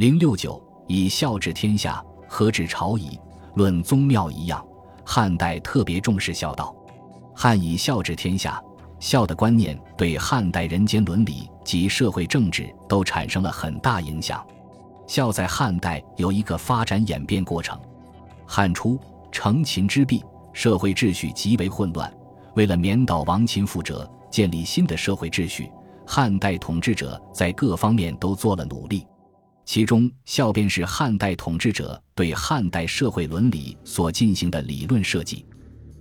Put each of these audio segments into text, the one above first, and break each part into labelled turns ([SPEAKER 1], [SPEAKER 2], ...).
[SPEAKER 1] 零六九以孝治天下，何止朝仪？论宗庙一样，汉代特别重视孝道。汉以孝治天下，孝的观念对汉代人间伦理及社会政治都产生了很大影响。孝在汉代有一个发展演变过程。汉初承秦之弊，社会秩序极为混乱。为了免导亡秦覆辙，建立新的社会秩序，汉代统治者在各方面都做了努力。其中，孝便是汉代统治者对汉代社会伦理所进行的理论设计。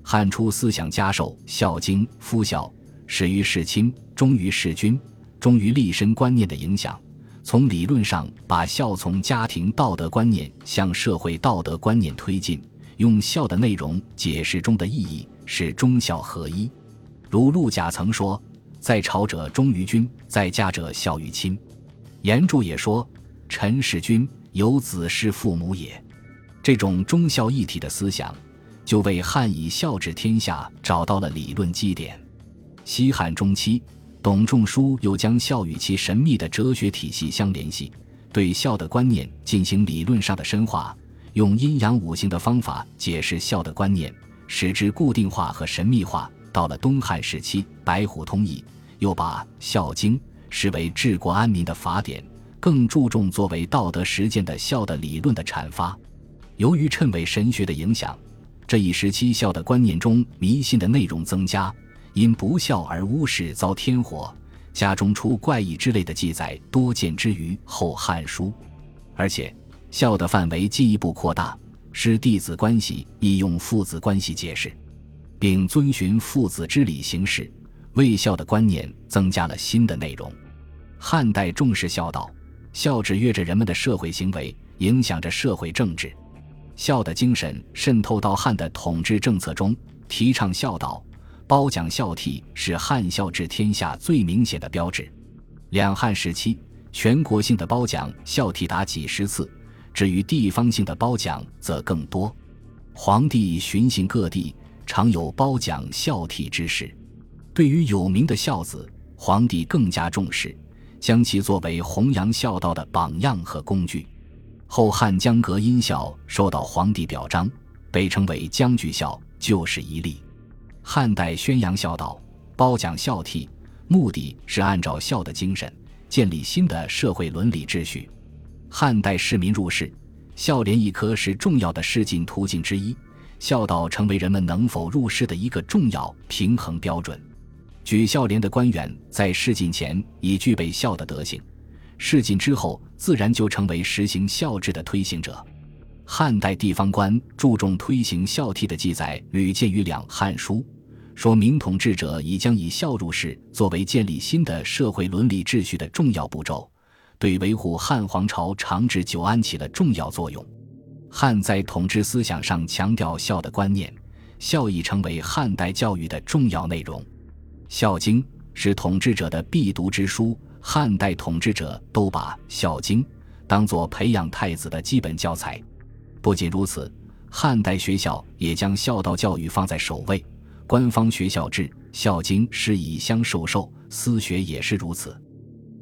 [SPEAKER 1] 汉初思想家受《孝经》“夫孝，始于事亲，忠于事君，忠于立身”观念的影响，从理论上把孝从家庭道德观念向社会道德观念推进，用孝的内容解释中的意义，使忠孝合一。如陆贾曾说：“在朝者忠于君，在家者孝于亲。”严注也说。臣是君，有子是父母也。这种忠孝一体的思想，就为汉以孝治天下找到了理论基点。西汉中期，董仲舒又将孝与其神秘的哲学体系相联系，对孝的观念进行理论上的深化，用阴阳五行的方法解释孝的观念，使之固定化和神秘化。到了东汉时期，白虎通义又把《孝经》视为治国安民的法典。更注重作为道德实践的孝的理论的阐发。由于谶纬神学的影响，这一时期孝的观念中迷信的内容增加，因不孝而巫氏遭天火、家中出怪异之类的记载多见之于《后汉书》，而且孝的范围进一步扩大，使弟子关系亦用父子关系解释，并遵循父子之礼行事，为孝的观念增加了新的内容。汉代重视孝道。孝制约着人们的社会行为，影响着社会政治。孝的精神渗透到汉的统治政策中，提倡孝道、褒奖孝悌，是汉孝治天下最明显的标志。两汉时期，全国性的褒奖孝悌达几十次，至于地方性的褒奖则更多。皇帝巡行各地，常有褒奖孝悌之事。对于有名的孝子，皇帝更加重视。将其作为弘扬孝道的榜样和工具。后汉江革因孝受到皇帝表彰，被称为江句孝，就是一例。汉代宣扬孝道、褒奖孝悌，目的是按照孝的精神建立新的社会伦理秩序。汉代市民入仕，孝廉一科是重要的仕进途径之一，孝道成为人们能否入仕的一个重要平衡标准。举孝廉的官员在试进前已具备孝的德行，试进之后自然就成为实行孝制的推行者。汉代地方官注重推行孝悌的记载屡见于两汉书，说明统治者已将以孝入仕作为建立新的社会伦理秩序的重要步骤，对维护汉皇朝长治久安起了重要作用。汉在统治思想上强调孝的观念，孝已成为汉代教育的重要内容。《孝经》是统治者的必读之书，汉代统治者都把《孝经》当作培养太子的基本教材。不仅如此，汉代学校也将孝道教育放在首位。官方学校制，《孝经》是以乡授受，私学也是如此。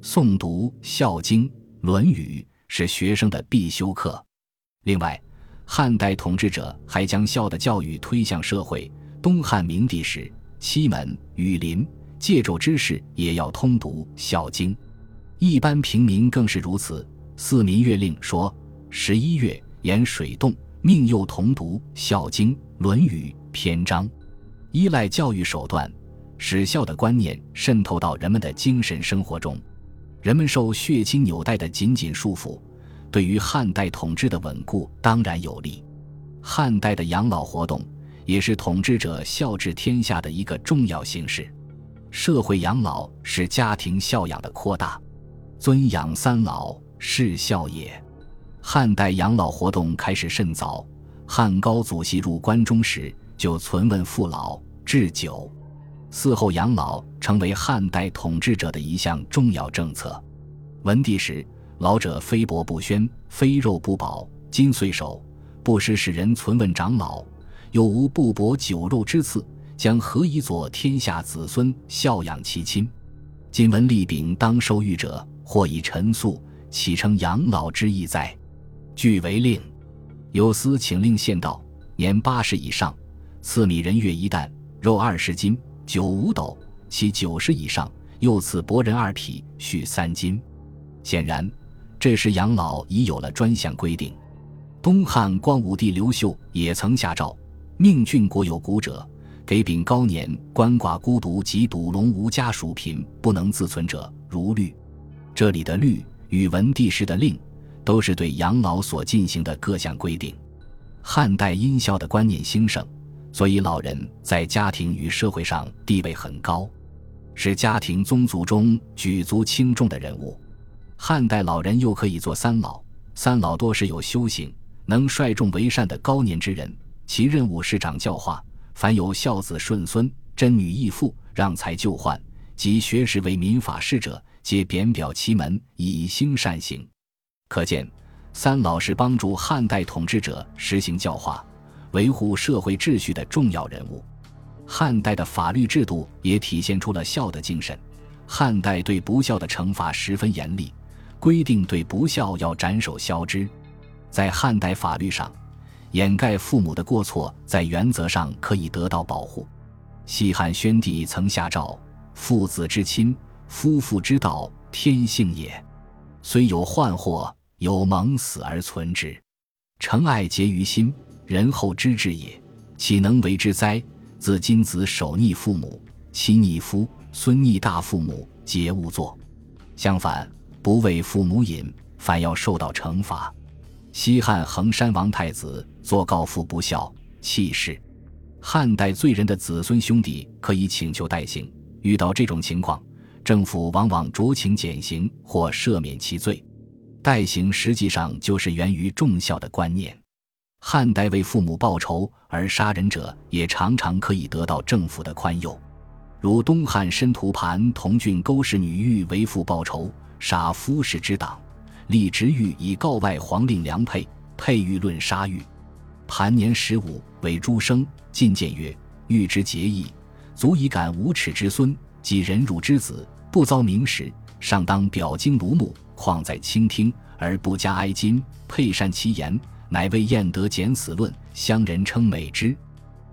[SPEAKER 1] 诵读《孝经》《论语》是学生的必修课。另外，汉代统治者还将孝的教育推向社会。东汉明帝时。七门、羽林、借胄之士也要通读《孝经》，一般平民更是如此。四民月令说：十一月沿水洞，命幼童读《孝经》《论语》篇章。依赖教育手段，使孝的观念渗透到人们的精神生活中。人们受血亲纽带的紧紧束缚，对于汉代统治的稳固当然有利。汉代的养老活动。也是统治者孝治天下的一个重要形式。社会养老是家庭孝养的扩大，尊养三老是孝也。汉代养老活动开始甚早，汉高祖系入关中时就存问父老置酒，嗣后养老成为汉代统治者的一项重要政策。文帝时，老者非帛不宣，非肉不饱，金岁首，不时使人存问长老。有无不薄酒肉之赐，将何以佐天下子孙孝养其亲？今闻立禀当受御者，或以陈粟，岂称养老之意哉？据为令。有司请令县道，年八十以上，赐米人月一担，肉二十斤，酒五斗；其九十以上，又赐帛人二匹，续三斤。显然，这时养老已有了专项规定。东汉光武帝刘秀也曾下诏，命郡国有古者，给丙高年鳏寡孤独及赌龙无家属贫不能自存者，如律。这里的律与文帝时的令。都是对养老所进行的各项规定。汉代殷孝的观念兴盛，所以老人在家庭与社会上地位很高，是家庭宗族中举足轻重的人物。汉代老人又可以做三老，三老多是有修行、能率众为善的高年之人，其任务是掌教化，凡有孝子顺孙、贞女义妇、让财就患及学识为民法事者，皆贬表其门，以兴善行。可见，三老是帮助汉代统治者实行教化、维护社会秩序的重要人物。汉代的法律制度也体现出了孝的精神。汉代对不孝的惩罚十分严厉，规定对不孝要斩首削之。在汉代法律上，掩盖父母的过错在原则上可以得到保护。西汉宣帝曾下诏：“父子之亲，夫妇之道，天性也。虽有患祸。”有蒙死而存之，诚爱结于心，仁厚知之也，岂能为之哉？自今子守逆父母，妻逆夫，孙逆大父母，皆勿作。相反，不为父母隐，反要受到惩罚。西汉衡山王太子作告父不孝，弃世。汉代罪人的子孙兄弟可以请求代行，遇到这种情况，政府往往酌情减刑或赦免其罪。代行实际上就是源于重孝的观念。汉代为父母报仇而杀人者，也常常可以得到政府的宽宥。如东汉申屠盘同郡勾氏女欲为父报仇，杀夫氏之党，立直狱以告外皇令良配，配欲论杀狱。盘年十五，为诸生，进谏曰：“欲之节义，足以感无耻之孙及人辱之子，不遭明时，尚当表经庐目。”况在倾听而不加哀矜，配善其言，乃为晏德简死论，乡人称美之。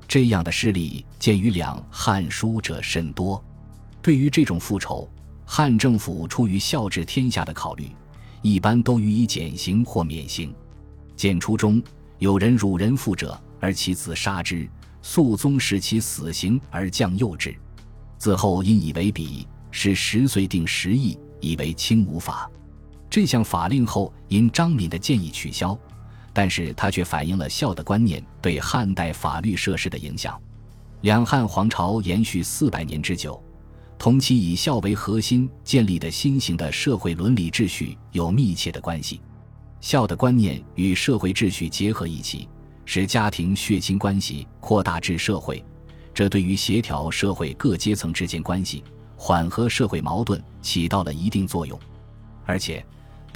[SPEAKER 1] 这样的事例见于两汉书者甚多。对于这种复仇，汉政府出于孝治天下的考虑，一般都予以减刑或免刑。简初中有人辱人父者，而其子杀之，肃宗使其死刑而降幼之。自后因以为比，是十岁定十亿，以为轻无法。这项法令后因张敏的建议取消，但是他却反映了孝的观念对汉代法律设施的影响。两汉皇朝延续四百年之久，同其以孝为核心建立的新型的社会伦理秩序有密切的关系。孝的观念与社会秩序结合一起，使家庭血亲关系扩大至社会，这对于协调社会各阶层之间关系、缓和社会矛盾起到了一定作用，而且。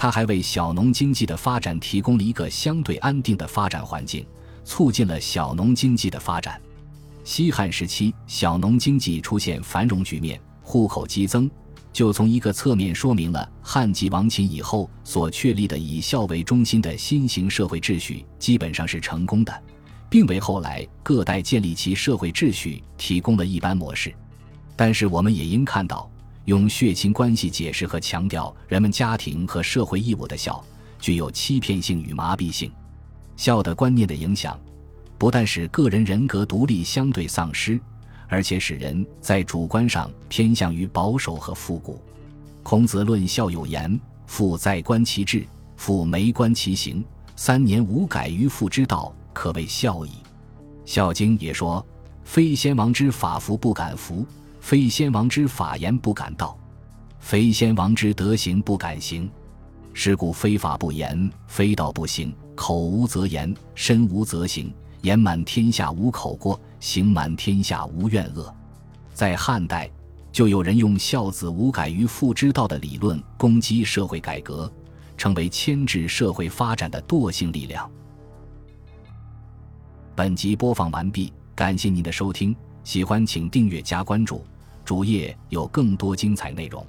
[SPEAKER 1] 他还为小农经济的发展提供了一个相对安定的发展环境，促进了小农经济的发展。西汉时期，小农经济出现繁荣局面，户口激增，就从一个侧面说明了汉继王秦以后所确立的以孝为中心的新型社会秩序基本上是成功的，并为后来各代建立其社会秩序提供了一般模式。但是，我们也应看到。用血亲关系解释和强调人们家庭和社会义务的孝，具有欺骗性与麻痹性。孝的观念的影响，不但使个人人格独立相对丧失，而且使人在主观上偏向于保守和复古。孔子论孝有言：“父在，观其志；父没，观其行。三年无改于父之道，可谓孝矣。”《孝经》也说：“非先王之法服不敢服。”非先王之法言不敢道，非先王之德行不敢行。是故非法不言，非道不行。口无则言，身无则行。言满天下无口过，行满天下无怨恶。在汉代，就有人用“孝子无改于父之道”的理论攻击社会改革，成为牵制社会发展的惰性力量。本集播放完毕，感谢您的收听，喜欢请订阅加关注。主页有更多精彩内容。